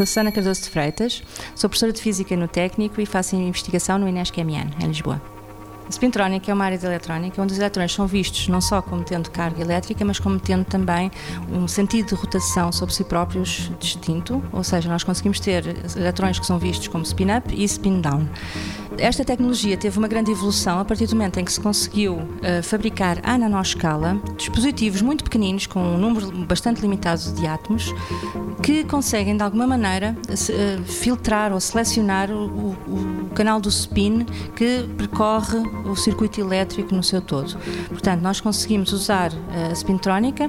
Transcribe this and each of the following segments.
Sou Susana Cardoso de Freitas, sou professora de Física no Técnico e faço investigação no INESC-MN, em Lisboa. A spintrónica é uma área de eletrónica onde os eletrões são vistos não só como tendo carga elétrica, mas como tendo também um sentido de rotação sobre si próprios distinto, ou seja, nós conseguimos ter eletrões que são vistos como spin-up e spin-down. Esta tecnologia teve uma grande evolução a partir do momento em que se conseguiu uh, fabricar à nanoscala dispositivos muito pequeninos, com um número bastante limitado de átomos, que conseguem de alguma maneira uh, filtrar ou selecionar o, o, o canal do spin que percorre o circuito elétrico no seu todo. Portanto, nós conseguimos usar a spintrónica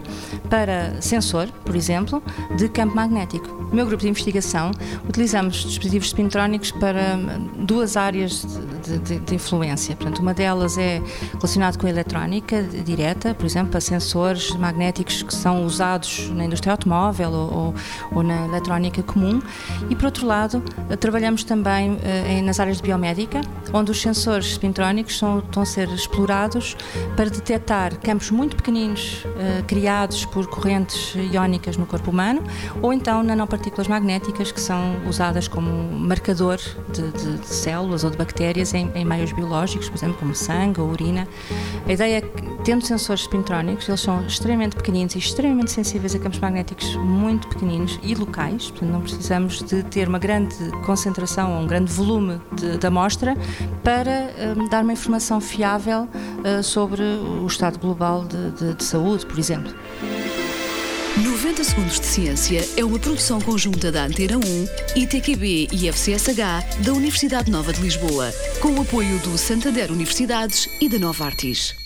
para sensor, por exemplo, de campo magnético. No meu grupo de investigação, utilizamos dispositivos spintrónicos para duas áreas de, de, de influência. Portanto, uma delas é relacionada com a eletrónica direta, por exemplo, para sensores magnéticos que são usados na indústria automóvel ou, ou, ou na eletrónica comum. E, por outro lado, trabalhamos também eh, nas áreas de biomédica, onde os sensores spintrónicos são, estão a ser explorados para detectar campos muito pequeninos uh, criados por correntes iónicas no corpo humano ou então nanopartículas magnéticas que são usadas como marcador de, de, de células ou de bactérias em, em, meios biológicos, por exemplo, como sangue ou urina. A ideia é que, tendo sensores spintrónicos, eles são extremamente pequeninos e extremamente sensíveis a campos magnéticos muito pequeninos e locais, portanto não precisamos de ter uma grande concentração ou um grande volume de, amostra para um, dar uma informação informação fiável uh, sobre o estado global de, de, de saúde, por exemplo. 90 Segundos de Ciência é uma produção conjunta da Antena 1, ITQB e FCSH da Universidade Nova de Lisboa, com o apoio do Santander Universidades e da Nova Artis.